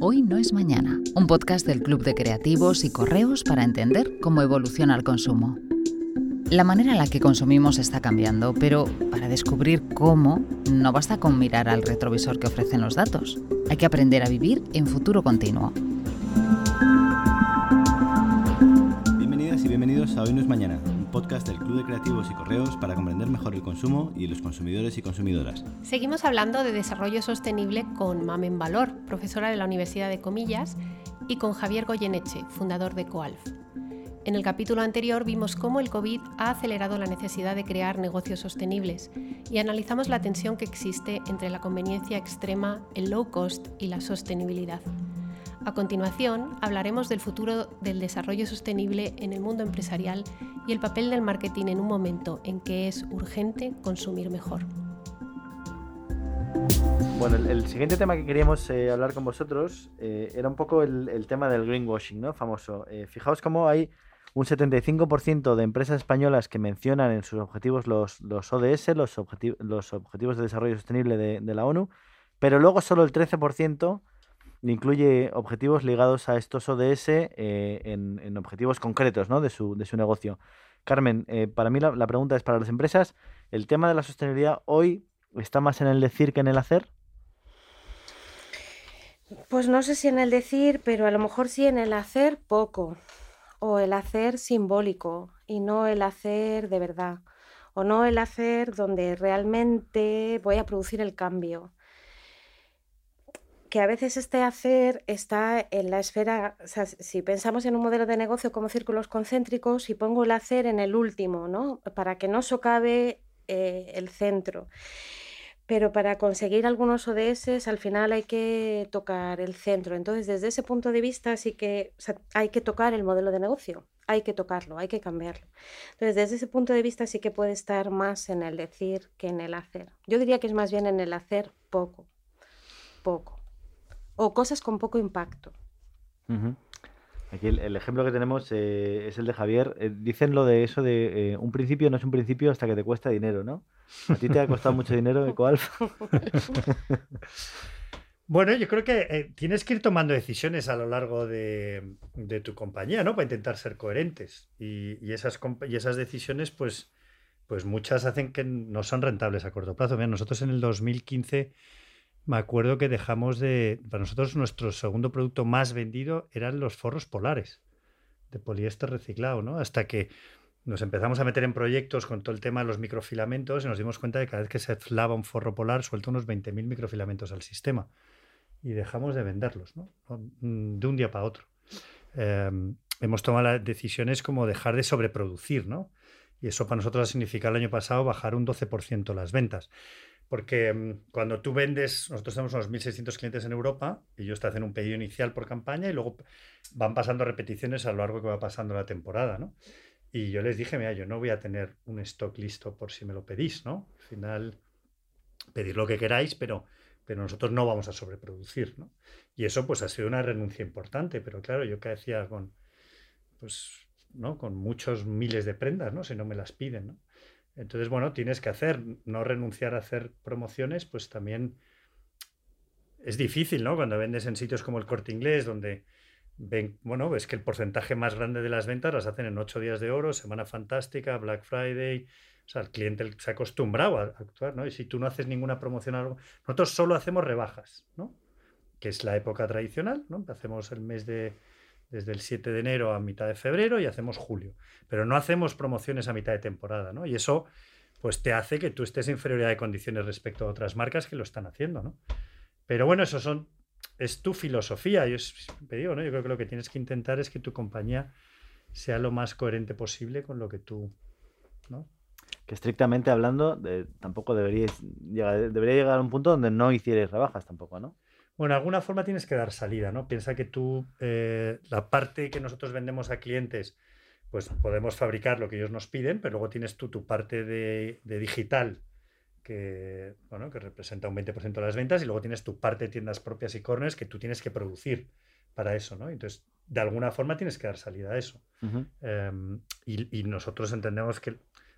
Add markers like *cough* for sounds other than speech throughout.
Hoy no es mañana, un podcast del Club de Creativos y Correos para entender cómo evoluciona el consumo. La manera en la que consumimos está cambiando, pero para descubrir cómo, no basta con mirar al retrovisor que ofrecen los datos. Hay que aprender a vivir en futuro continuo. Bienvenidas y bienvenidos a Hoy no es mañana, podcast del Club de Creativos y Correos para comprender mejor el consumo y los consumidores y consumidoras. Seguimos hablando de desarrollo sostenible con Mamen Valor, profesora de la Universidad de Comillas, y con Javier Goyeneche, fundador de Coalf. En el capítulo anterior vimos cómo el COVID ha acelerado la necesidad de crear negocios sostenibles y analizamos la tensión que existe entre la conveniencia extrema, el low cost y la sostenibilidad. A continuación, hablaremos del futuro del desarrollo sostenible en el mundo empresarial y el papel del marketing en un momento en que es urgente consumir mejor. Bueno, el, siguiente tema que queríamos eh, hablar con vosotros eh, era un poco el, tema del greenwashing, ¿no? Famoso. Eh, fijaos cómo hay un 75% de empresas españolas que mencionan en sus objetivos los, ODS, los, los Objetivos de Desarrollo Sostenible de, la ONU, pero luego solo el 13% incluye objetivos ligados a estos ODS eh, en, objetivos concretos ¿no? de, su, de, su, negocio. Carmen, eh, para mí la, la, pregunta es para las empresas, ¿el tema de la sostenibilidad hoy está más en el decir que en el hacer? Pues no sé si en el decir, pero a lo mejor sí en el hacer poco o el hacer simbólico y no el hacer de verdad, o no el hacer donde realmente voy a producir el cambio. Que a veces este hacer está en la esfera, si pensamos en un modelo de negocio como círculos concéntricos, y pongo el hacer en el último, ¿no? Para que no socave eh, el centro pero para conseguir algunos ODS al final hay que tocar el centro. Entonces, desde ese punto de vista sí que hay que tocar el modelo de negocio, hay que tocarlo, hay que cambiarlo. Entonces, desde ese punto de vista sí que puede estar más en el decir que en el hacer. Yo diría que es más bien en el hacer poco, poco, o cosas con poco impacto. Aquí el, ejemplo que tenemos eh, es el de Javier. Eh, dicen lo de eso de eh, un principio no es un principio hasta que te cuesta dinero, ¿no? ¿A ti te ha costado mucho dinero *laughs* EcoAlf? bueno, yo creo que tienes que ir tomando decisiones a lo largo de, tu compañía, ¿no? Para intentar ser coherentes. Y, esas, y esas decisiones, pues, pues muchas hacen que no son rentables a corto plazo. Mira, nosotros en el 2015 me acuerdo que dejamos de. Para nosotros, nuestro segundo producto más vendido eran los forros polares de poliéster reciclado, ¿no? Hasta que nos empezamos a meter en proyectos con todo el tema de los microfilamentos y nos dimos cuenta de que cada vez que se flava un forro polar suelta unos 20.000 microfilamentos al sistema. Y dejamos de venderlos, ¿no? Mm, de un día para otro. Em, hemos tomado las decisiones como dejar de sobreproducir, ¿no? Y eso para nosotros ha significado el año pasado bajar un 12% las ventas. Porque mm, cuando tú vendes, nosotros tenemos unos 1.600 clientes en Europa y ellos te hacen un pedido inicial por campaña y luego van pasando repeticiones a lo largo que va pasando la temporada, ¿no? Y yo les dije, mira, yo no voy a tener un stock listo por si me lo pedís, ¿no? Al final, pedir lo que queráis, pero, pero nosotros no vamos a sobreproducir, ¿no? Y eso pues ha sido una renuncia importante, pero claro, yo que decía con, pues, Con muchos miles de prendas, ¿no? Si no me las piden, ¿no? Entonces, bueno, tienes que hacer, no renunciar a hacer promociones, pues también es difícil, ¿no? Cuando vendes en sitios como el Corte Inglés, donde ven, bueno, ves que el porcentaje más grande de las ventas las hacen en ocho días de oro, Semana Fantástica, Black Friday. O sea, el cliente se ha acostumbrado a actuar, ¿no? Y si tú no haces ninguna promoción, algo, nosotros solo hacemos rebajas, ¿no? Que es la época tradicional, ¿no? Hacemos el mes de, desde el 7 de enero a mitad de febrero y hacemos julio. Pero no hacemos promociones a mitad de temporada, ¿no? Y eso pues te hace que tú estés en inferioridad de condiciones respecto a otras marcas que lo están haciendo, ¿no? Pero bueno, eso son es tu filosofía. Yo siempre digo, ¿no? Yo creo que lo que tienes que intentar es que tu compañía sea lo más coherente posible con lo que tú, ¿no? Que estrictamente hablando, tampoco deberíais llegar, debería llegar a un punto donde no hicierais rebajas tampoco, ¿no? Bueno, de alguna forma tienes que dar salida, ¿no? Piensa que tú, eh, la parte que nosotros vendemos a clientes, pues podemos fabricar lo que ellos nos piden, pero luego tienes tú tu parte de, digital, que, bueno, que representa un 20% de las ventas, y luego tienes tu parte de tiendas propias y corners que tú tienes que producir para eso, ¿no? Entonces, de alguna forma tienes que dar salida a eso. Em, y, nosotros entendemos que,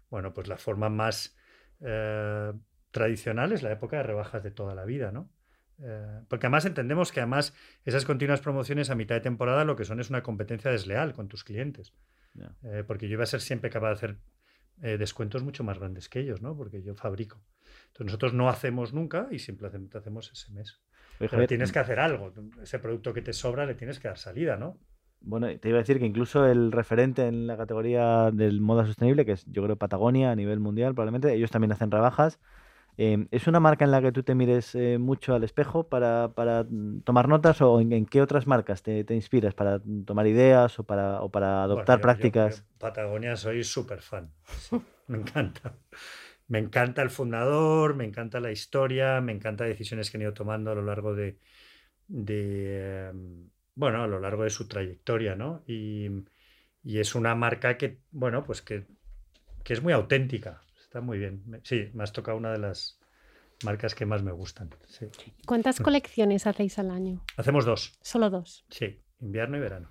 bueno, pues la forma más... Eh, tradicional es la época de rebajas de toda la vida, ¿no? Eh, porque además entendemos que además esas continuas promociones a mitad de temporada lo que son es una competencia desleal con tus clientes. Eh, porque yo iba a ser siempre capaz de hacer eh, descuentos mucho más grandes que ellos, ¿no? Porque yo fabrico. Entonces nosotros no hacemos nunca y simplemente hacemos ese mes. Pero tienes que hacer algo. Ese producto que te sobra le tienes que dar salida, ¿no? Bueno, te iba a decir que incluso el referente en la categoría del moda sostenible, que es yo creo Patagonia a nivel mundial, probablemente, ellos también hacen rebajas. Em, ¿Es una marca en la que tú te mires eh, mucho al espejo para, mm, tomar notas o en, qué otras marcas te, inspiras para tomar ideas o para, o para adoptar prácticas? Patagonia soy súper fan, *laughs* me encanta. Me encanta el fundador, me encanta la historia, me encanta decisiones que han ido tomando a lo largo de, em, bueno, a lo largo de su trayectoria, ¿no? Y, es una marca que, bueno, pues que, que es muy auténtica, Está muy bien. Sí, me has tocado una de las marcas que más me gustan. ¿Cuántas colecciones hacéis al año? Hacemos dos. ¿Solo dos? Sí, invierno y verano.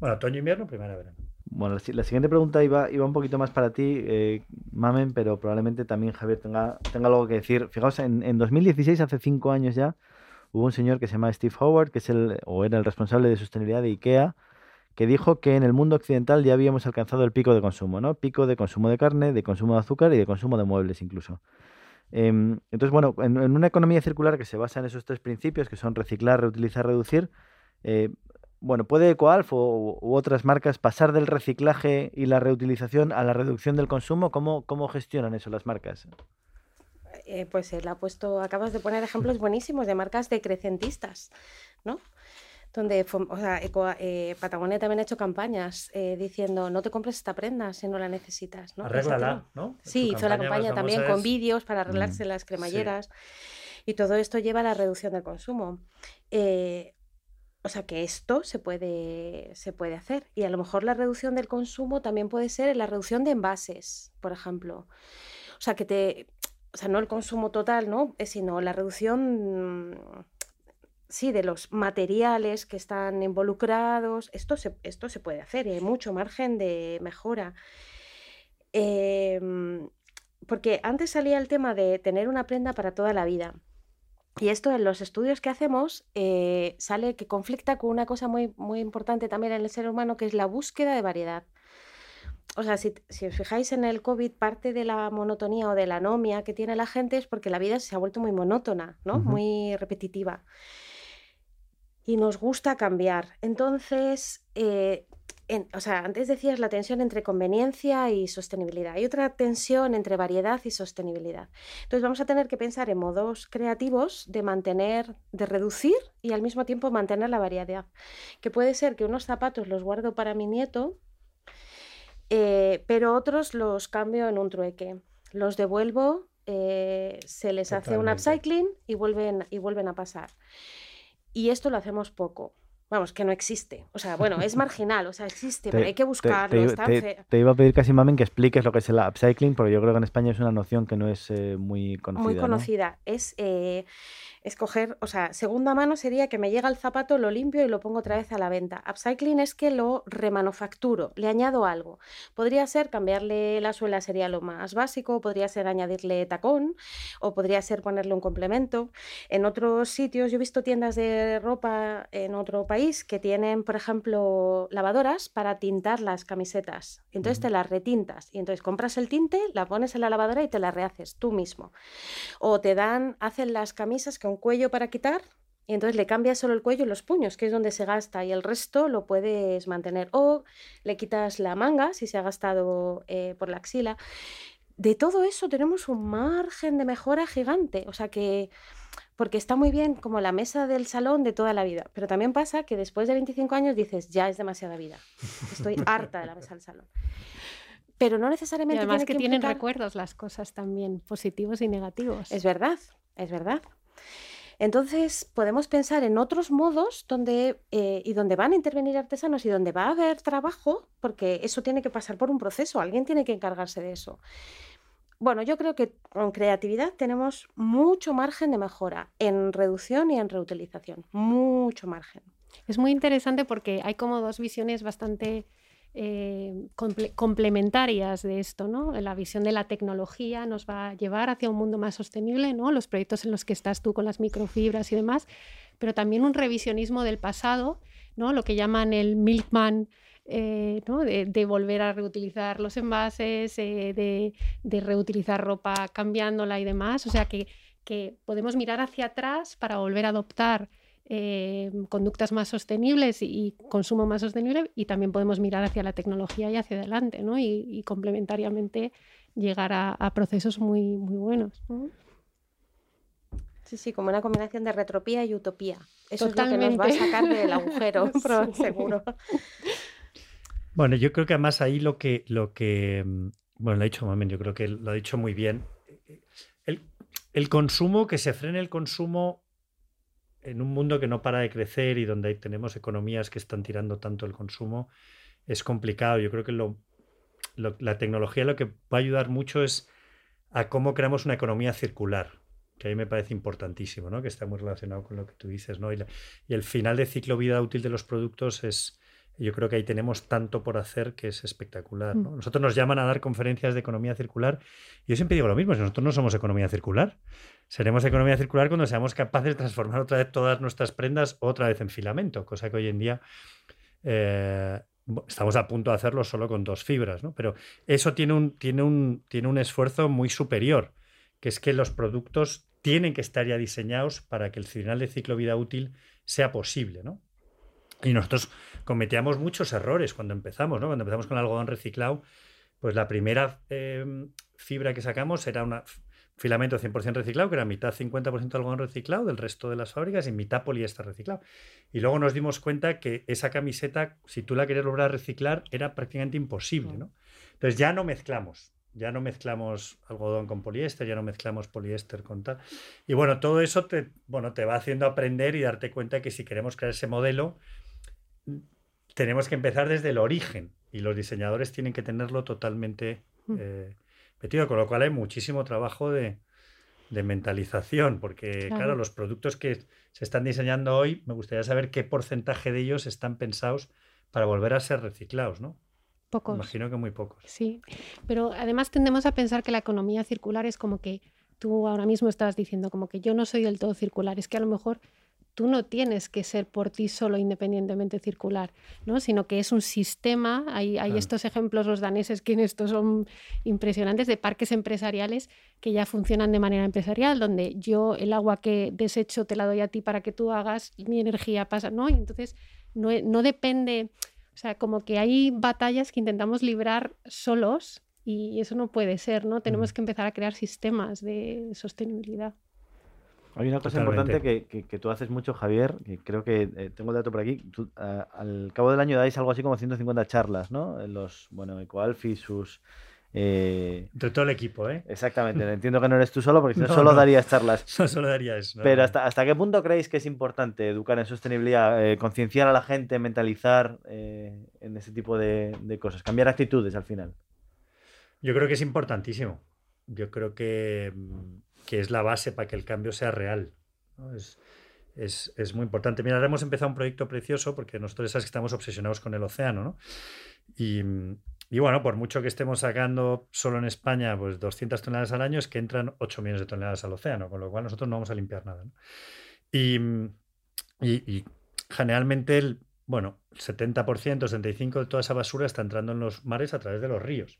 Bueno, otoño, invierno, primavera, verano. Bueno, la siguiente pregunta iba, iba un poquito más para ti, eh, Mamen, pero probablemente también Javier tenga, tenga algo que decir. Fijaos, en, en 2016, hace cinco años ya, hubo un señor que se llama Steve Howard, que es el, o era el responsable de sostenibilidad de IKEA, que dijo que en el mundo occidental ya habíamos alcanzado el pico de consumo, ¿no? Pico de consumo de carne, de consumo de azúcar y de consumo de muebles incluso. Em, entonces, bueno, en, una economía circular que se basa en esos tres principios, que son reciclar, reutilizar, reducir, eh, bueno, ¿puede Ecoalf o, u otras marcas pasar del reciclaje y la reutilización a la reducción del consumo? ¿Cómo, cómo gestionan eso las marcas? Eh, pues él ha puesto, acabas de poner ejemplos buenísimos de marcas decrecentistas, ¿no? Donde o sea, eh, Patagonia también ha hecho campañas eh, diciendo no te compres esta prenda si no la necesitas. ¿no? Arréglala, ¿no? Sí, hizo la campaña también con vídeos para arreglarse mm, las cremalleras. Y todo esto lleva a la reducción del consumo. Eh, o sea que esto se puede, se puede hacer. Y a lo mejor la reducción del consumo también puede ser la reducción de envases, por ejemplo. O sea, que te. O sea, no el consumo total, ¿no? Sino la reducción sí, de los materiales que están involucrados. Esto se, esto se puede hacer y hay mucho margen de mejora. Em, porque antes salía el tema de tener una prenda para toda la vida. Y esto en los estudios que hacemos eh, sale que conflicta con una cosa muy, muy importante también en el ser humano, que es la búsqueda de variedad. O sea, si, os fijáis en el COVID, parte de la monotonía o de la anomia que tiene la gente es porque la vida se ha vuelto muy monótona, ¿no? Muy repetitiva y nos gusta cambiar. Entonces, eh, o sea, antes decías la tensión entre conveniencia y sostenibilidad. Hay otra tensión entre variedad y sostenibilidad. Entonces vamos a tener que pensar en modos creativos de mantener, de reducir y al mismo tiempo mantener la variedad. Que puede ser que unos zapatos los guardo para mi nieto, eh, pero otros los cambio en un trueque. Los devuelvo, eh, se les hace un upcycling y vuelven, y vuelven a pasar. Y esto lo hacemos poco. Vamos, que no existe. O sea, bueno, es *laughs* marginal, o sea, existe, pero hay que buscarlo. Te, iba a pedir casi, Mamen, que expliques lo que es el upcycling, porque yo creo que en España es una noción que no es eh, muy conocida. Muy conocida. Es eh, escoger, o sea, segunda mano sería que me llega el zapato, lo limpio y lo pongo otra vez a la venta. Upcycling es que lo remanufacturo, le añado algo. Podría ser cambiarle la suela, sería lo más básico, podría ser añadirle tacón o podría ser ponerle un complemento. En otros sitios, yo he visto tiendas de ropa en otro país que tienen, por ejemplo, lavadoras para tintar las camisetas. Entonces te las retintas y entonces compras el tinte, la pones en la lavadora y te la rehaces tú mismo. O te dan, hacen las camisas con cuello para quitar y entonces le cambias solo el cuello y los puños, que es donde se gasta, y el resto lo puedes mantener. O le quitas la manga, si se ha gastado eh, por la axila. De todo eso tenemos un margen de mejora gigante. O sea que, porque está muy bien como la mesa del salón de toda la vida, pero también pasa que después de 25 años dices, ya es demasiada vida. Estoy *laughs* harta de la mesa del salón. Pero no necesariamente. además que, tienen recuerdos las cosas también, positivos y negativos. Es verdad, es verdad. Entonces podemos pensar en otros modos donde, eh, y donde van a intervenir artesanos y donde va a haber trabajo, porque eso tiene que pasar por un proceso, alguien tiene que encargarse de eso. Bueno, yo creo que con creatividad tenemos mucho margen de mejora en reducción y en reutilización, mucho margen. Es muy interesante porque hay como dos visiones bastante eh, complementarias de esto, ¿no? La visión de la tecnología nos va a llevar hacia un mundo más sostenible, ¿no? Los proyectos en los que estás tú con las microfibras y demás, pero también un revisionismo del pasado, ¿no? Lo que llaman el milkman, eh, de, volver a reutilizar los envases, eh, de, reutilizar ropa cambiándola y demás. O sea que, que podemos mirar hacia atrás para volver a adoptar eh, conductas más sostenibles y, consumo más sostenible y también podemos mirar hacia la tecnología y hacia adelante ¿no? y, complementariamente llegar a, procesos muy, muy buenos. Sí, sí, como una combinación de retropía y utopía. Eso es lo que nos va a sacar del agujero, *laughs* *laughs* seguro. Bueno, yo creo que además ahí lo que, lo que mm, bueno, lo ha dicho Mamen, yo creo que lo ha dicho muy bien. El, el consumo, que se frene el consumo en un mundo que no para de crecer y donde tenemos economías que están tirando tanto el consumo, es complicado. Yo creo que lo, la tecnología lo que va a ayudar mucho es a cómo creamos una economía circular, que a mí me parece importantísimo, ¿no? que está muy relacionado con lo que tú dices. ¿no? Y, y el final de ciclo vida útil de los productos es, yo creo que ahí tenemos tanto por hacer que es espectacular. ¿no? Mm. Nosotros nos llaman a dar conferencias de economía circular y yo siempre digo lo mismo, si nosotros no somos economía circular, seremos economía circular cuando seamos capaces de transformar otra vez todas nuestras prendas otra vez en filamento, cosa que hoy en día eh, estamos a punto de hacerlo solo con dos fibras, ¿no? pero eso tiene un, tiene, un, tiene un esfuerzo muy superior, que es que los productos tienen que estar ya diseñados para que el final de ciclo vida útil sea posible. ¿no? Y nosotros cometíamos muchos errores cuando empezamos, ¿no? Cuando empezamos con el algodón reciclado, pues la primera em, fibra que sacamos era un filamento 100% reciclado, que era mitad 50% algodón reciclado del resto de las fábricas y mitad poliéster reciclado. Y luego nos dimos cuenta que esa camiseta, si tú la querías lograr reciclar, era prácticamente imposible, ¿no? Entonces ya no mezclamos. Ya no mezclamos algodón con poliéster, ya no mezclamos poliéster con tal. Y bueno, todo eso te, bueno, te va haciendo aprender y darte cuenta que si queremos crear ese modelo, tenemos que empezar desde el origen y los diseñadores tienen que tenerlo totalmente mm. eh, metido, con lo cual hay muchísimo trabajo de, mentalización, porque claro. los productos que se están diseñando hoy, me gustaría saber qué porcentaje de ellos están pensados para volver a ser reciclados, ¿no? Pocos. Imagino que muy pocos. Sí, pero además tendemos a pensar que la economía circular es como que tú ahora mismo estabas diciendo, como que yo no soy del todo circular, es que a lo mejor tú no tienes que ser por ti solo independientemente circular, ¿no? sino que es un sistema. Hay, hay estos ejemplos, los daneses, que en esto son impresionantes, de parques empresariales que ya funcionan de manera empresarial, donde yo el agua que desecho te la doy a ti para que tú hagas, mi energía pasa, ¿no? Y entonces no, no depende, o sea, como que hay batallas que intentamos librar solos y eso no puede ser, ¿no? Tenemos que empezar a crear sistemas de sostenibilidad. Hay una cosa importante que, que, tú haces mucho, Javier, que creo que eh, tengo el dato por aquí. al cabo del año dais algo así como 150 charlas, ¿no? En los, bueno, Ecoalf y sus... Eh... De todo el equipo, ¿eh? Exactamente. *laughs* Entiendo que no eres tú solo, porque si no, solo darías charlas. *laughs* No, solo daría eso. Pero hasta, ¿hasta qué punto creéis que es importante educar en sostenibilidad, eh, concienciar a la gente, mentalizar eh, en ese tipo de, de cosas, cambiar actitudes al final? Yo creo que es importantísimo. Yo creo que mm, que es la base para que el cambio sea real. Es, muy importante. Mira, ahora hemos empezado un proyecto precioso porque nosotros sabes que estamos obsesionados con el océano, ¿no? Y, bueno, por mucho que estemos sacando solo en España pues 200 toneladas al año, es que entran 8 millones de toneladas al océano, con lo cual nosotros no vamos a limpiar nada. Y, y, generalmente el, bueno, 70%, 75% de toda esa basura está entrando en los mares a través de los ríos.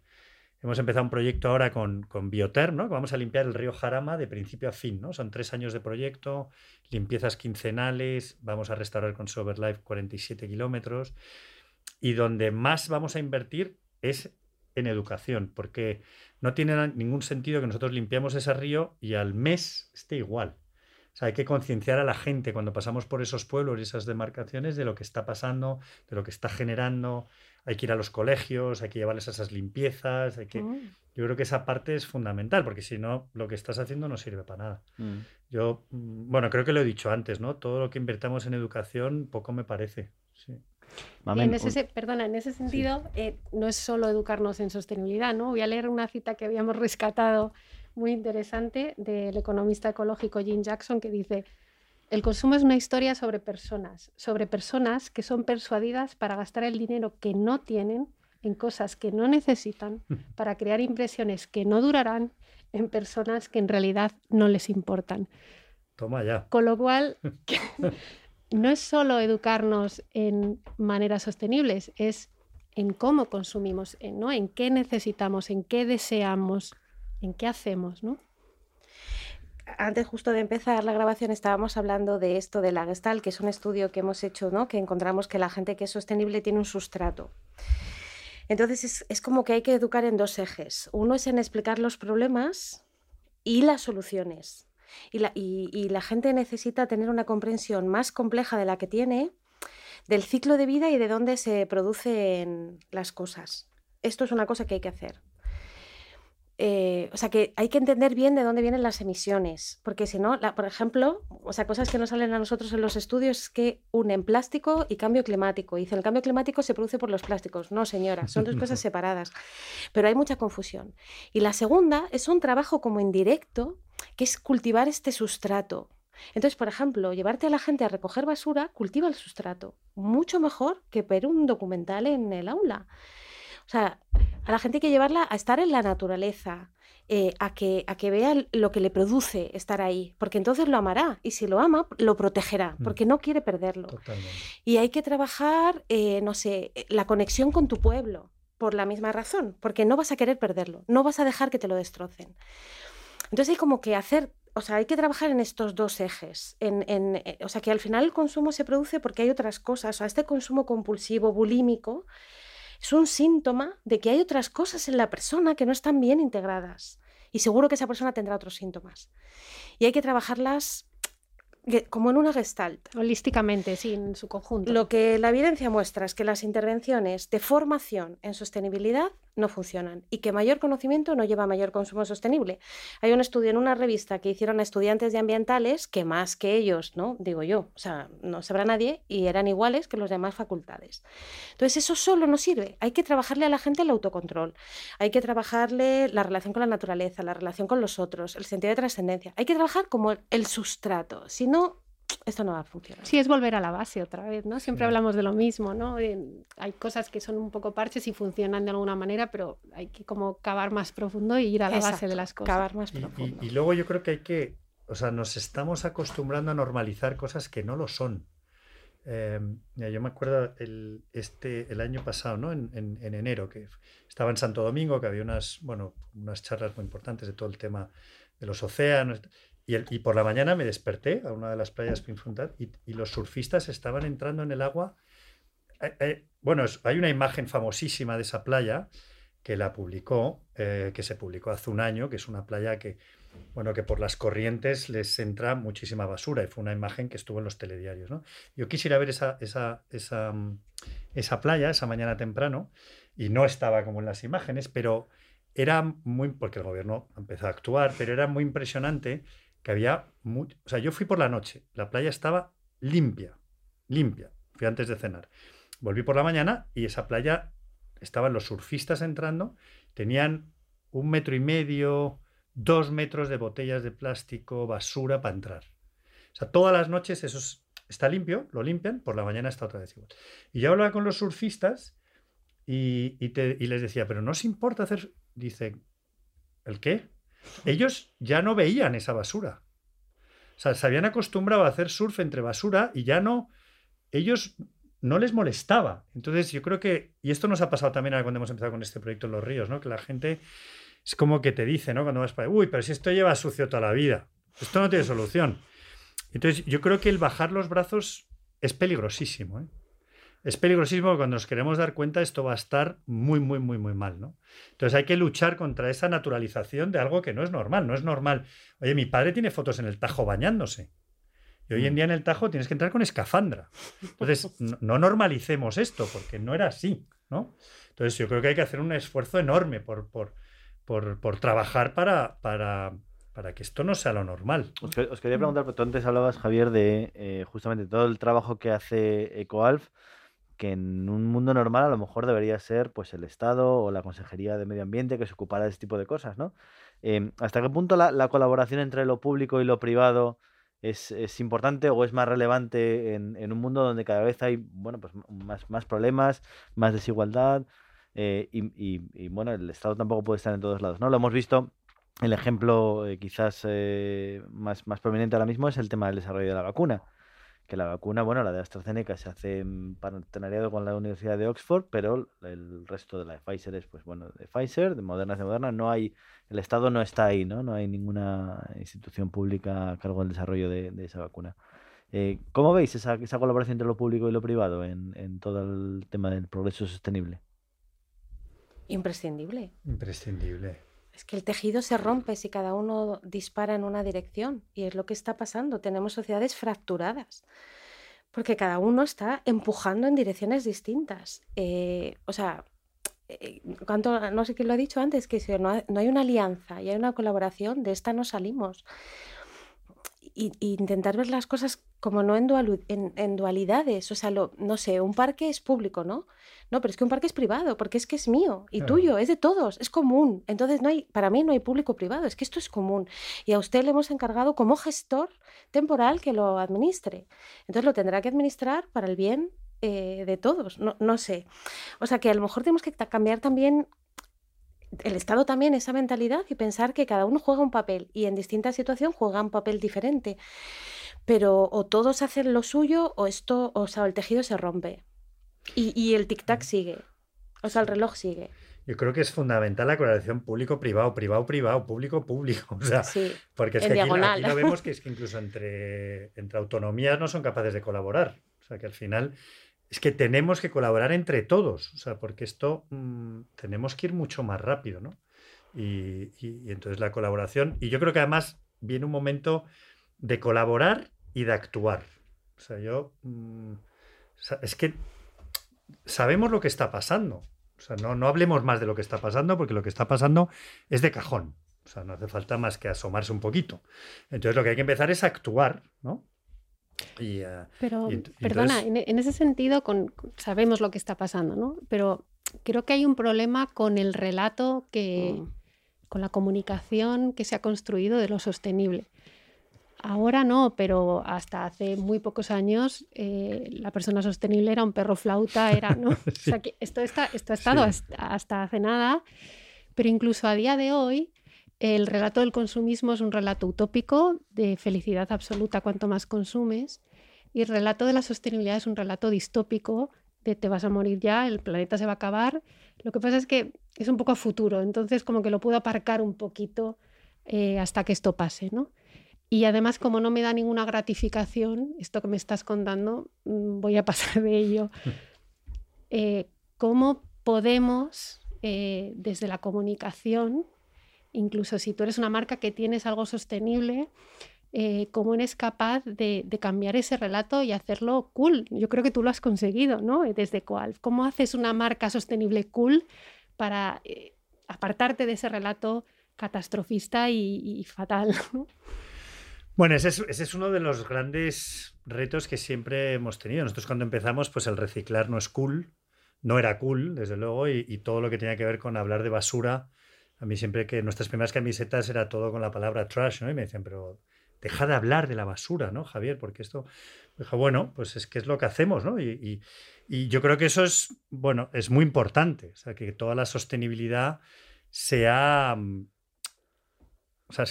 Hemos empezado un proyecto ahora con, con Bioter, ¿no? Vamos a limpiar el río Jarama de principio a fin, ¿no? Son tres años de proyecto, limpiezas quincenales, vamos a restaurar con Soberlife 47 kilómetros. Y donde más vamos a invertir es en educación, porque no tiene ningún sentido que nosotros limpiamos ese río y al mes esté igual. O sea, hay que concienciar a la gente cuando pasamos por esos pueblos y esas demarcaciones de lo que está pasando, de lo que está generando, hay que ir a los colegios, hay que llevarles a esas limpiezas, hay que... Mm. Yo creo que esa parte es fundamental, porque si no, lo que estás haciendo no sirve para nada. Mm. Yo, mm, bueno, creo que lo he dicho antes, ¿no? Todo lo que invertamos en educación, poco me parece. Sí. En ese, perdona, en ese sentido, eh, no es solo educarnos en sostenibilidad, ¿no? Voy a leer una cita que habíamos *laughs* rescatado muy interesante del economista ecológico Jim Jackson que dice, el consumo es una historia sobre personas, sobre personas que son persuadidas para gastar el dinero que no tienen en cosas que no necesitan *laughs* para crear impresiones que no durarán en personas que en realidad no les importan. Toma ya. Con lo cual, *laughs* no es solo educarnos en maneras sostenibles, es en cómo consumimos, en, ¿no? en qué necesitamos, en qué deseamos, en qué hacemos, ¿no? Antes justo de empezar la grabación estábamos hablando de esto de la Gestalt, que es un estudio que hemos hecho, ¿no? que encontramos que la gente que es sostenible tiene un sustrato. Entonces es, como que hay que educar en dos ejes. Uno es en explicar los problemas y las soluciones. Y la, y la gente necesita tener una comprensión más compleja de la que tiene del ciclo de vida y de dónde se producen las cosas. Esto es una cosa que hay que hacer. Eh, o sea, que hay que entender bien de dónde vienen las emisiones, porque si no, por ejemplo, o sea, cosas que nos salen a nosotros en los estudios es que unen plástico y cambio climático. Y dicen, el cambio climático se produce por los plásticos. No, señora, son dos cosas *laughs* separadas. Pero hay mucha confusión. Y la segunda es un trabajo como indirecto, que es cultivar este sustrato. Entonces, por ejemplo, llevarte a la gente a recoger basura cultiva el sustrato, mucho mejor que ver un documental en el aula. O sea, a la gente hay que llevarla a estar en la naturaleza, eh, a, que, a que vea lo que le produce estar ahí, porque entonces lo amará y si lo ama, lo protegerá, mm. porque no quiere perderlo. Y hay que trabajar, eh, no sé, la conexión con tu pueblo, por la misma razón, porque no vas a querer perderlo, no vas a dejar que te lo destrocen. Entonces hay como que hacer o sea, hay que trabajar en estos dos ejes. En, eh, o sea, que al final el consumo se produce porque hay otras cosas. O sea, este consumo compulsivo, bulímico, es un síntoma de que hay otras cosas en la persona que no están bien integradas. Y seguro que esa persona tendrá otros síntomas. Y hay que trabajarlas como en una gestalt. Holísticamente, sí, en su conjunto. Lo que la evidencia muestra es que las intervenciones de formación en sostenibilidad no funcionan y que mayor conocimiento no lleva a mayor consumo sostenible. Hay un estudio en una revista que hicieron a estudiantes de ambientales que más que ellos, ¿no? Digo yo, o sea, no sabrá nadie y eran iguales que los demás facultades. Entonces, eso solo no sirve. Hay que trabajarle a la gente el autocontrol. Hay que trabajarle la relación con la naturaleza, la relación con los otros, el sentido de trascendencia. Hay que trabajar como el sustrato. Si no, esto no va a funcionar. Sí, es volver a la base otra vez, ¿no? Siempre hablamos de lo mismo, ¿no? hay cosas que son un poco parches y funcionan de alguna manera, pero hay que como cavar más profundo y ir a la base de las cosas. Cavar más profundo. Y, luego yo creo que hay que, o sea, nos estamos acostumbrando a normalizar cosas que no lo son. Em, yo me acuerdo el, este, el año pasado, ¿no? En, en, enero, que estaba en Santo Domingo, que había unas, bueno, unas charlas muy importantes de todo el tema de los océanos. Y, por la mañana me desperté a una de las playas Pinfundat y, y los surfistas estaban entrando en el agua. Eh, eh, bueno, hay una imagen famosísima de esa playa que la publicó, eh, que se publicó hace un año, que es una playa que, bueno, que por las corrientes les entra muchísima basura y fue una imagen que estuvo en los telediarios. ¿no? Yo quisiera ver esa, esa, esa, mm, esa playa esa mañana temprano y no estaba como en las imágenes, pero era muy, porque el gobierno empezó a actuar, pero era muy impresionante que había, o sea, yo fui por la noche, la playa estaba limpia, limpia, fui antes de cenar. Volví por la mañana y esa playa estaban los surfistas entrando, tenían un metro y medio, dos metros de botellas de plástico, basura para entrar. O sea, todas las noches eso está limpio, lo limpian, por la mañana está otra vez igual. Y yo hablaba con los surfistas y, y les decía, pero no os importa hacer, dice, ¿el qué? Ellos ya no veían esa basura. O sea, se habían acostumbrado a hacer surf entre basura y ya no, ellos no les molestaba. Entonces yo creo que, y esto nos ha pasado también cuando hemos empezado con este proyecto en los ríos, ¿no? Que la gente es como que te dice, ¿no? Cuando vas para, uy, pero si esto lleva sucio toda la vida, esto no tiene solución. Entonces yo creo que el bajar los brazos es peligrosísimo, ¿eh? Es peligrosísimo cuando nos queremos dar cuenta esto va a estar muy, muy, muy, muy mal, ¿no? Entonces hay que luchar contra esa naturalización de algo que no es normal, no es normal. Oye, mi padre tiene fotos en el Tajo bañándose. Y hoy en mm. día en el Tajo tienes que entrar con escafandra. Entonces, *laughs* no, normalicemos esto, porque no era así, ¿no? Entonces yo creo que hay que hacer un esfuerzo enorme por, por, por, trabajar para, para, para que esto no sea lo normal. Os, quería preguntar, porque tú antes hablabas, Javier, de eh, justamente todo el trabajo que hace EcoAlf que en un mundo normal a lo mejor debería ser pues el Estado o la Consejería de Medio Ambiente que se ocupara de ese tipo de cosas, ¿no? Em, ¿Hasta qué punto la, colaboración entre lo público y lo privado es, importante o es más relevante en, un mundo donde cada vez hay bueno, pues más, más problemas, más desigualdad? eh, y, bueno, el Estado tampoco puede estar en todos lados, ¿no? Lo hemos visto, el ejemplo eh, quizás eh, más, más prominente ahora mismo es el tema del desarrollo de la vacuna que la vacuna, bueno, la de AstraZeneca se hace en partenariado con la Universidad de Oxford, pero el resto de la de Pfizer es, pues bueno, de Pfizer, de Moderna es de Moderna, no hay, el Estado no está ahí, ¿no? No hay ninguna institución pública a cargo del desarrollo de, esa vacuna. Eh, ¿Cómo veis esa, esa, colaboración entre lo público y lo privado en, en todo el tema del progreso sostenible? Imprescindible. Imprescindible. Es que el tejido se rompe si cada uno dispara en una dirección y es lo que está pasando. Tenemos sociedades fracturadas porque cada uno está empujando en direcciones distintas. Eh, o sea, eh, no sé quién lo ha dicho antes, que si no, no hay una alianza y hay una colaboración, de esta no salimos y, intentar ver las cosas como no en, en, dualidades. O sea, lo, no sé, un parque es público, ¿no? No, pero es que un parque es privado, porque es que es mío y tuyo, es de todos, es común. Entonces, no hay, para mí no hay público privado, es que esto es común. Y a usted le hemos encargado como gestor temporal que lo administre. Entonces, lo tendrá que administrar para el bien eh, de todos, no, no sé. O sea, que a lo mejor tenemos que cambiar también el Estado también esa mentalidad y pensar que cada uno juega un papel y en distintas situaciones juega un papel diferente. Pero o todos hacen lo suyo o esto, o sea, el tejido se rompe. Y, el tic-tac sigue. O sea, el reloj sigue. Yo creo que es fundamental la colaboración público-privado, privado-privado, público-público. O sea, porque es que aquí, lo vemos *laughs* que es que incluso entre, entre autonomías no son capaces de colaborar. O sea, que al final es que tenemos que colaborar entre todos, o sea, porque esto mm, tenemos que ir mucho más rápido, ¿no? Y, entonces la colaboración, y yo creo que además viene un momento de colaborar y de actuar. O sea, yo, mm, es que sabemos lo que está pasando. O sea, no, no hablemos más de lo que está pasando, porque lo que está pasando es de cajón. O sea, no hace falta más que asomarse un poquito. Entonces lo que hay que empezar es actuar, ¿no? Eh, Pero, perdona, en, ese sentido sabemos lo que está pasando, ¿no? Pero creo que hay un problema con el relato que, mm. con la comunicación que se ha construido de lo sostenible. Ahora no, pero hasta hace muy pocos años eh, la persona sostenible era un perro flauta, era, ¿no? *laughs* O sea, que esto, está, esto ha estado hasta hace nada, pero incluso a día de hoy el relato del consumismo es un relato utópico de felicidad absoluta cuanto más consumes y el relato de la sostenibilidad es un relato distópico de te vas a morir ya, el planeta se va a acabar. Lo que pasa es que es un poco a futuro, entonces como que lo puedo aparcar un poquito eh, hasta que esto pase, ¿no? Y además, como no me da ninguna gratificación, esto que me estás contando, mm, voy a pasar de ello. *laughs* Eh, ¿Cómo podemos, eh, desde la comunicación, incluso si tú eres una marca que tienes algo sostenible, eh, cómo eres capaz de, cambiar ese relato y hacerlo cool. Yo creo que tú lo has conseguido, ¿no? Desde cuál. ¿Cómo haces una marca sostenible cool para eh, apartarte de ese relato catastrofista y, fatal? *laughs* Bueno, ese es, uno de los grandes retos que siempre hemos tenido. Nosotros cuando empezamos, pues el reciclar no es cool, no era cool, desde luego, y todo lo que tenía que ver con hablar de basura a mí siempre que nuestras primeras camisetas era todo con la palabra trash, ¿no? Y me decían, pero deja de hablar de la basura, ¿no, Javier? Porque esto, dijo, bueno, pues es que es lo que hacemos, ¿no? Y, yo creo que eso es, bueno, es muy importante, o sea, que toda la sostenibilidad sea, mm, o sea,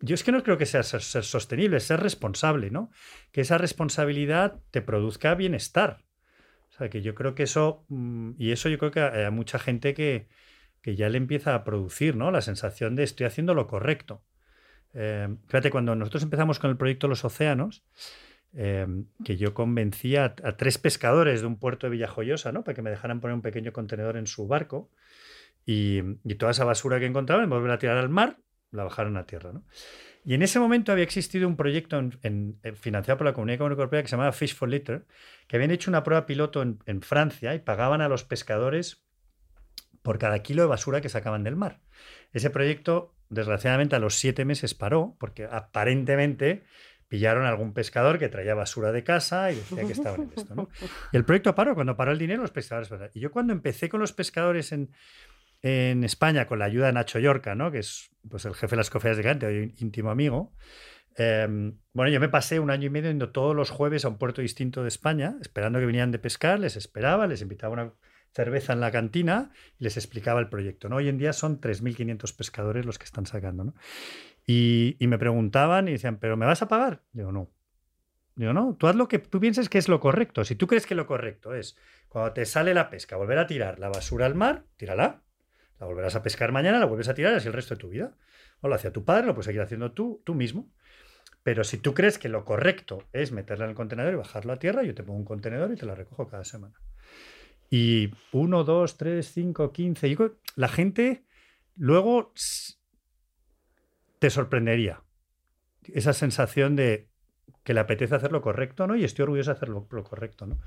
yo es que no creo que sea ser, sostenible, ser responsable, ¿no? Que esa responsabilidad te produzca bienestar. O sea, que yo creo que eso, mm, y eso yo creo que hay mucha gente que, que ya le empieza a producir ¿no? la sensación de estoy haciendo lo correcto. Eh, fíjate, cuando nosotros empezamos con el proyecto Los Océanos, eh, que yo convencía a, tres pescadores de un puerto de Villajoyosa ¿no? para que me dejaran poner un pequeño contenedor en su barco y, toda esa basura que encontraban, volver a tirar al mar, la bajaron a tierra. ¿no? Y en ese momento había existido un proyecto financiado por la Comunidad Económica Europea que se llamaba Fish for Litter, que habían hecho una prueba piloto en Francia y pagaban a los pescadores por cada kilo de basura que sacaban del mar. Ese proyecto, desgraciadamente, a los siete meses paró, porque aparentemente pillaron a algún pescador que traía basura de casa y decía que estaba en esto. Y el proyecto paró, cuando paró el dinero, los pescadores. Y yo cuando empecé con los pescadores en, España, con la ayuda de Nacho Yorca, ¿no? que es pues, el jefe de las cofeas de Gante, hoy íntimo amigo, em, bueno, yo me pasé un año y medio yendo todos los jueves a un puerto distinto de España, esperando que vinieran de pescar, les esperaba, les invitaba una cerveza en la cantina y les explicaba el proyecto. ¿no? Hoy en día son 3.500 pescadores los que están sacando. ¿no? Y, me preguntaban y decían, ¿pero me vas a pagar? Digo, no. Digo, no, tú haz lo que tú pienses que es lo correcto. Si tú crees que lo correcto es, cuando te sale la pesca, volver a tirar la basura al mar, tírala. La volverás a pescar mañana, la vuelves a tirar así el resto de tu vida. O lo hacía tu padre, lo puedes seguir haciendo tú, tú mismo. Pero si tú crees que lo correcto es meterla en el contenedor y bajarlo a tierra, yo te pongo un contenedor y te la recojo cada semana. Y uno, dos, tres, cinco, quince. Y la gente luego te sorprendería. Esa sensación de que le apetece hacer lo correcto, ¿no? Y estoy orgulloso de hacer lo, correcto, ¿no?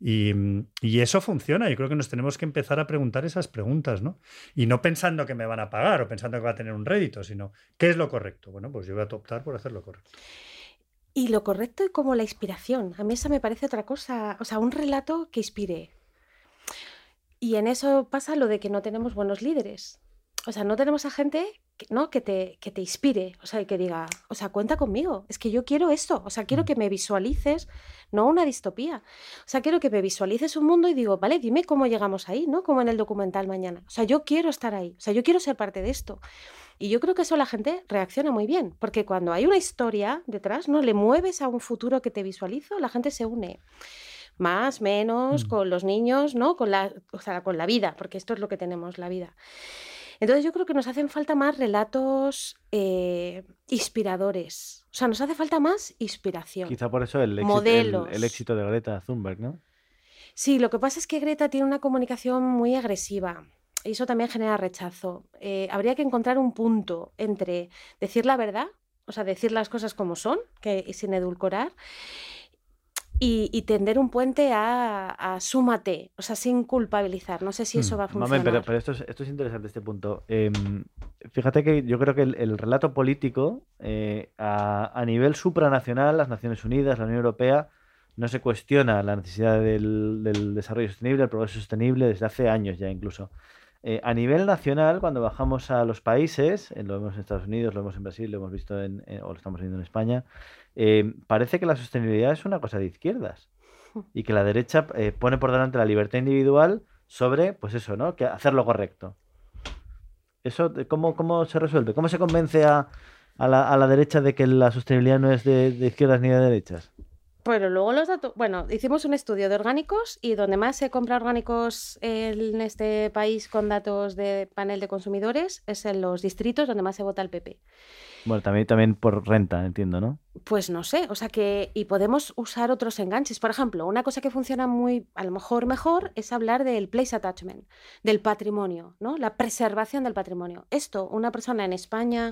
Y, y, eso funciona. Yo creo que nos tenemos que empezar a preguntar esas preguntas, ¿no? Y no pensando que me van a pagar o pensando que va a tener un rédito, sino ¿qué es lo correcto? Bueno, pues yo voy a optar por hacer lo correcto. Y lo correcto y como la inspiración. A mí esa me parece otra cosa. O sea, un relato que inspire. Y en eso pasa lo de que no tenemos buenos líderes. O sea, no tenemos a gente ¿no? que, te, que te inspire, o sea, que diga, o sea, cuenta conmigo, es que yo quiero esto, o sea, quiero mm. que me visualices, no una distopía, o sea, quiero que me visualices un mundo y digo, vale, dime cómo llegamos ahí, ¿no? Como en el documental mañana, o sea, yo quiero estar ahí, o sea, yo quiero ser parte de esto. Y yo creo que eso la gente reacciona muy bien, porque cuando hay una historia detrás, ¿no? Le mueves a un futuro que te visualizo, la gente se une más, menos, mm. con los niños, ¿no? Con la, o sea, con la vida, porque esto es lo que tenemos, la vida. Entonces yo creo que nos hacen falta más relatos eh, inspiradores. O sea, nos hace falta más inspiración. Quizá por eso el éxito, el, éxito de Greta Thunberg, ¿no? Sí, lo que pasa es que Greta tiene una comunicación muy agresiva y eso también genera rechazo. Eh, habría que encontrar un punto entre decir la verdad, o sea, decir las cosas como son, que sin edulcorar, y, tender un puente a, súmate, o sea, sin culpabilizar. No sé si eso mm, va a funcionar. pero, pero esto, es, esto, es, interesante, este punto. Em, fíjate que yo creo que el, relato político eh, a, nivel supranacional, las Naciones Unidas, la Unión Europea, no se cuestiona la necesidad del, del desarrollo sostenible, el progreso sostenible desde hace años ya incluso. Eh, a nivel nacional, cuando bajamos a los países, eh, lo vemos en Estados Unidos, lo vemos en Brasil, lo hemos visto en, o lo estamos viendo en España, eh, parece que la sostenibilidad es una cosa de izquierdas *laughs* y que la derecha pone por delante la libertad individual sobre, pues eso, ¿no? Que hacer lo correcto. Eso, ¿cómo, cómo se resuelve? ¿Cómo se convence a, a, la, a la, derecha de que la sostenibilidad no es de, de izquierdas ni de derechas? Pero luego los datos, bueno, hicimos un estudio de orgánicos y donde más se compra orgánicos en este país con datos de panel de consumidores es en los distritos donde más se vota el PP. Bueno, también, también por renta, entiendo, ¿no? Pues no sé, o sea que, y podemos usar otros enganches. Por ejemplo, una cosa que funciona muy, a lo mejor mejor, es hablar del place attachment, del patrimonio, ¿no? La preservación del patrimonio. Esto, una persona en España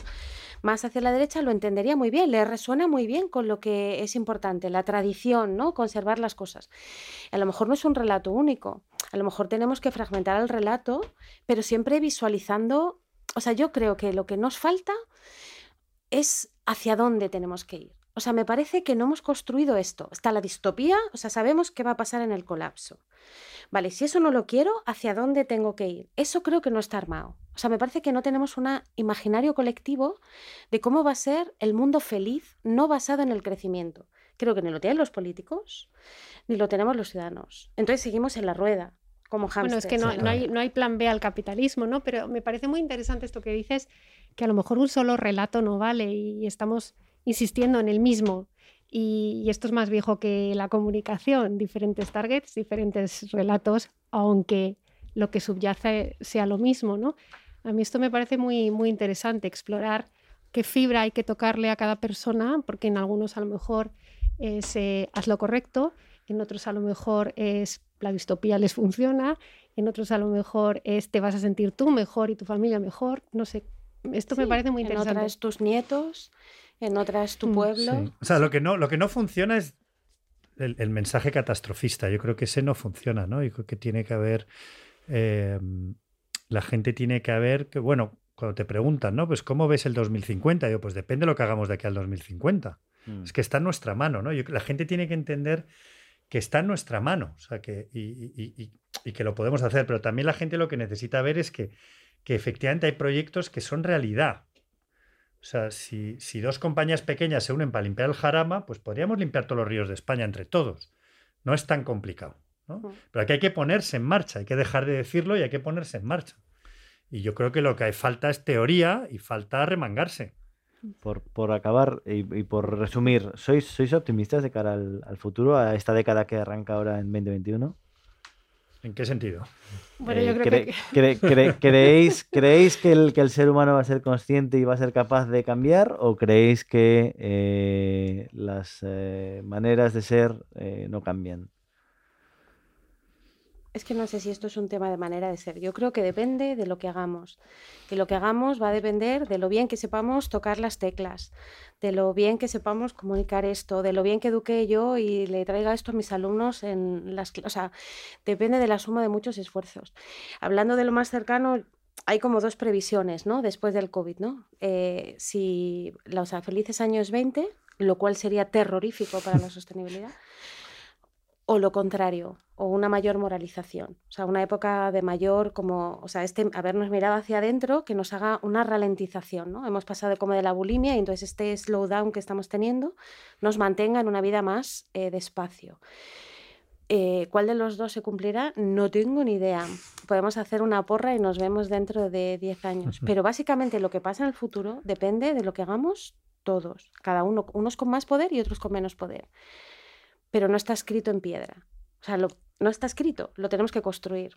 más hacia la derecha lo entendería muy bien, le resuena muy bien con lo que es importante, la tradición, ¿no? Conservar las cosas. A lo mejor no es un relato único, a lo mejor tenemos que fragmentar el relato, pero siempre visualizando, o sea, yo creo que lo que nos falta es hacia dónde tenemos que ir. O sea, me parece que no hemos construido esto. Está la distopía, o sea, sabemos qué va a pasar en el colapso. Vale, si eso no lo quiero, ¿hacia dónde tengo que ir? Eso creo que no está armado. O sea, me parece que no tenemos un imaginario colectivo de cómo va a ser el mundo feliz no basado en el crecimiento. Creo que ni lo tienen los políticos, ni lo tenemos los ciudadanos. Entonces seguimos en la rueda. Como bueno, es que no, hay, no hay plan B al capitalismo, ¿no? Pero me parece muy interesante esto que dices, que a lo mejor un solo relato no vale y estamos insistiendo en el mismo. Y, esto es más viejo que la comunicación, diferentes targets, diferentes relatos, aunque lo que subyace sea lo mismo, ¿no? A mí esto me parece muy, muy interesante, explorar qué fibra hay que tocarle a cada persona, porque en algunos a lo mejor es eh, haz lo correcto, en otros a lo mejor es la distopía les funciona, en otros a lo mejor es te vas a sentir tú mejor y tu familia mejor, no sé, esto me parece muy interesante. En otras tus nietos, en otras tu mm, pueblo. O sea, lo que no, lo que no funciona es el, mensaje catastrofista. Yo creo que ese no funciona, ¿no? Yo creo que tiene que haber. Em, la gente tiene que haber que, bueno, cuando te preguntan, ¿no? Pues, ¿cómo ves el 2050? Yo, pues depende de lo que hagamos de aquí al 2050. Mm. Es que está en nuestra mano, ¿no? Yo, la gente tiene que entender que está en nuestra mano, o sea, que, y, y que lo podemos hacer, pero también la gente lo que necesita ver es que que efectivamente hay proyectos que son realidad. O sea, si, dos compañías pequeñas se unen para limpiar el jarama, pues podríamos limpiar todos los ríos de España entre todos. No es tan complicado. ¿no? Pero aquí hay que ponerse en marcha, hay que dejar de decirlo y hay que ponerse en marcha. Y yo creo que lo que hay falta es teoría y falta remangarse. Por, por acabar y, y por resumir, ¿sois, ¿sois optimistas de cara al, al futuro, a esta década que arranca ahora en 2021? ¿En qué sentido? Bueno, Eh, yo creo cre- que... cre- *laughs* cre- ¿creéis, ¿Creéis que el, que el ser humano va a ser consciente y va a ser capaz de cambiar? ¿O creéis que eh, las eh, maneras de ser eh, no cambian? Es que no sé si esto es un tema de manera de ser. Yo creo que depende de lo que hagamos. Que lo que hagamos va a depender de lo bien que sepamos tocar las teclas, de lo bien que sepamos comunicar esto, de lo bien que eduque yo y le traiga esto a mis alumnos en las O sea, depende de la suma de muchos esfuerzos. Hablando de lo más cercano, hay como dos previsiones, ¿no? Después del COVID, ¿no? Eh, si los felices años 20, lo cual sería terrorífico para la *laughs* sostenibilidad o lo contrario, o una mayor moralización. O sea, una época de mayor, como, o sea, este habernos mirado hacia adentro que nos haga una ralentización, ¿no? Hemos pasado como de la bulimia y entonces este slowdown que estamos teniendo nos mantenga en una vida más eh, despacio. Eh, ¿Cuál de los dos se cumplirá? No tengo ni idea. Podemos hacer una porra y nos vemos dentro de 10 años. Pero básicamente lo que pasa en el futuro depende de lo que hagamos todos, cada uno, unos con más poder y otros con menos poder pero no está escrito en piedra. O sea, no está escrito, lo tenemos que construir.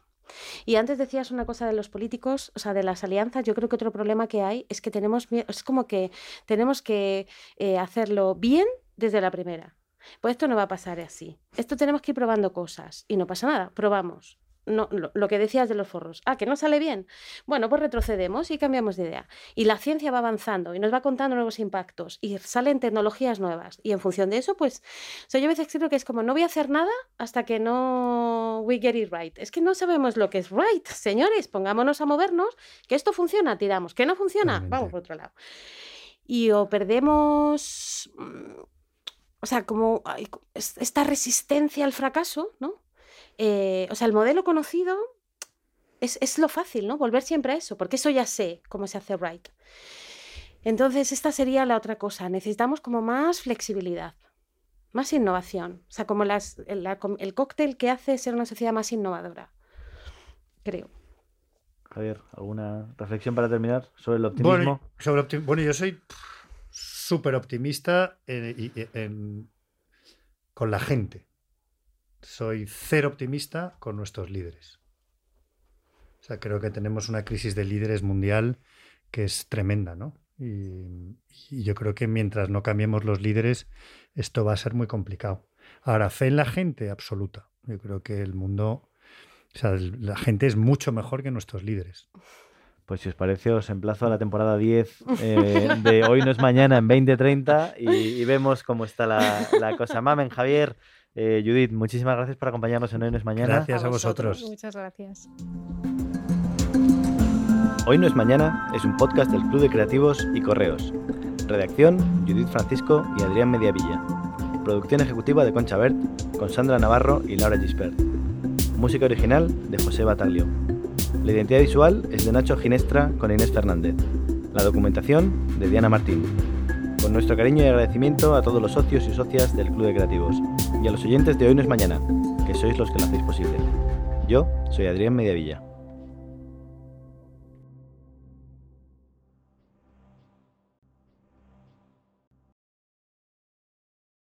Y antes decías una cosa de los políticos, o sea, de las alianzas, yo creo que otro problema que hay es que tenemos, es como que tenemos que eh, hacerlo bien desde la primera. Pues esto no va a pasar así. Esto tenemos que ir probando cosas y no pasa nada, probamos. No, lo, lo que decías de los forros. Ah, que no sale bien. Bueno, pues retrocedemos y cambiamos de idea. Y la ciencia va avanzando y nos va contando nuevos impactos y salen tecnologías nuevas. Y en función de eso, pues, o sea, yo a veces creo que es como, no voy a hacer nada hasta que no we get it right. Es que no sabemos lo que es right, señores. Pongámonos a movernos, que esto funciona, tiramos. Que no funciona, vamos por otro lado. Y o perdemos, mm, o sea, como ay, esta resistencia al fracaso, ¿no? Eh, o sea, el modelo conocido es, es lo fácil, ¿no? Volver siempre a eso, porque eso ya sé cómo se hace right. Entonces, esta sería la otra cosa. Necesitamos como más flexibilidad, más innovación. O sea, como las, el, el cóctel que hace ser una sociedad más innovadora. Creo. Javier, ¿alguna reflexión para terminar sobre el optimismo? Bueno, sobre optim- bueno, yo soy súper optimista en- en- con la gente. Soy cero optimista con nuestros líderes. O sea, creo que tenemos una crisis de líderes mundial que es tremenda, ¿no? Y, yo creo que mientras no cambiemos los líderes, esto va a ser muy complicado. Ahora, fe en la gente, absoluta. Yo creo que el mundo, o sea, la gente es mucho mejor que nuestros líderes. Pues si os parece, os emplazo a la temporada 10 eh, de Hoy no es mañana en 2030 y, y vemos cómo está la, la cosa. Mamen, Javier, eh, Judith, muchísimas gracias por acompañarnos en Hoy no es mañana. Gracias a vosotros. Muchas gracias. Hoy no es mañana es un podcast del Club de Creativos y Correos. Redacción, Judith Francisco y Adrián Mediavilla. Producción ejecutiva de Concha Bert, con Sandra Navarro y Laura Gispert. Música original de José Bataglio. La identidad visual es de Nacho Ginestra con Inés Fernández. La documentación de Diana Martín. Nuestro cariño y agradecimiento a todos los socios y socias del Club de Creativos y a los oyentes de Hoy no es mañana, que sois los que lo hacéis posible. Yo soy Adrián Mediavilla.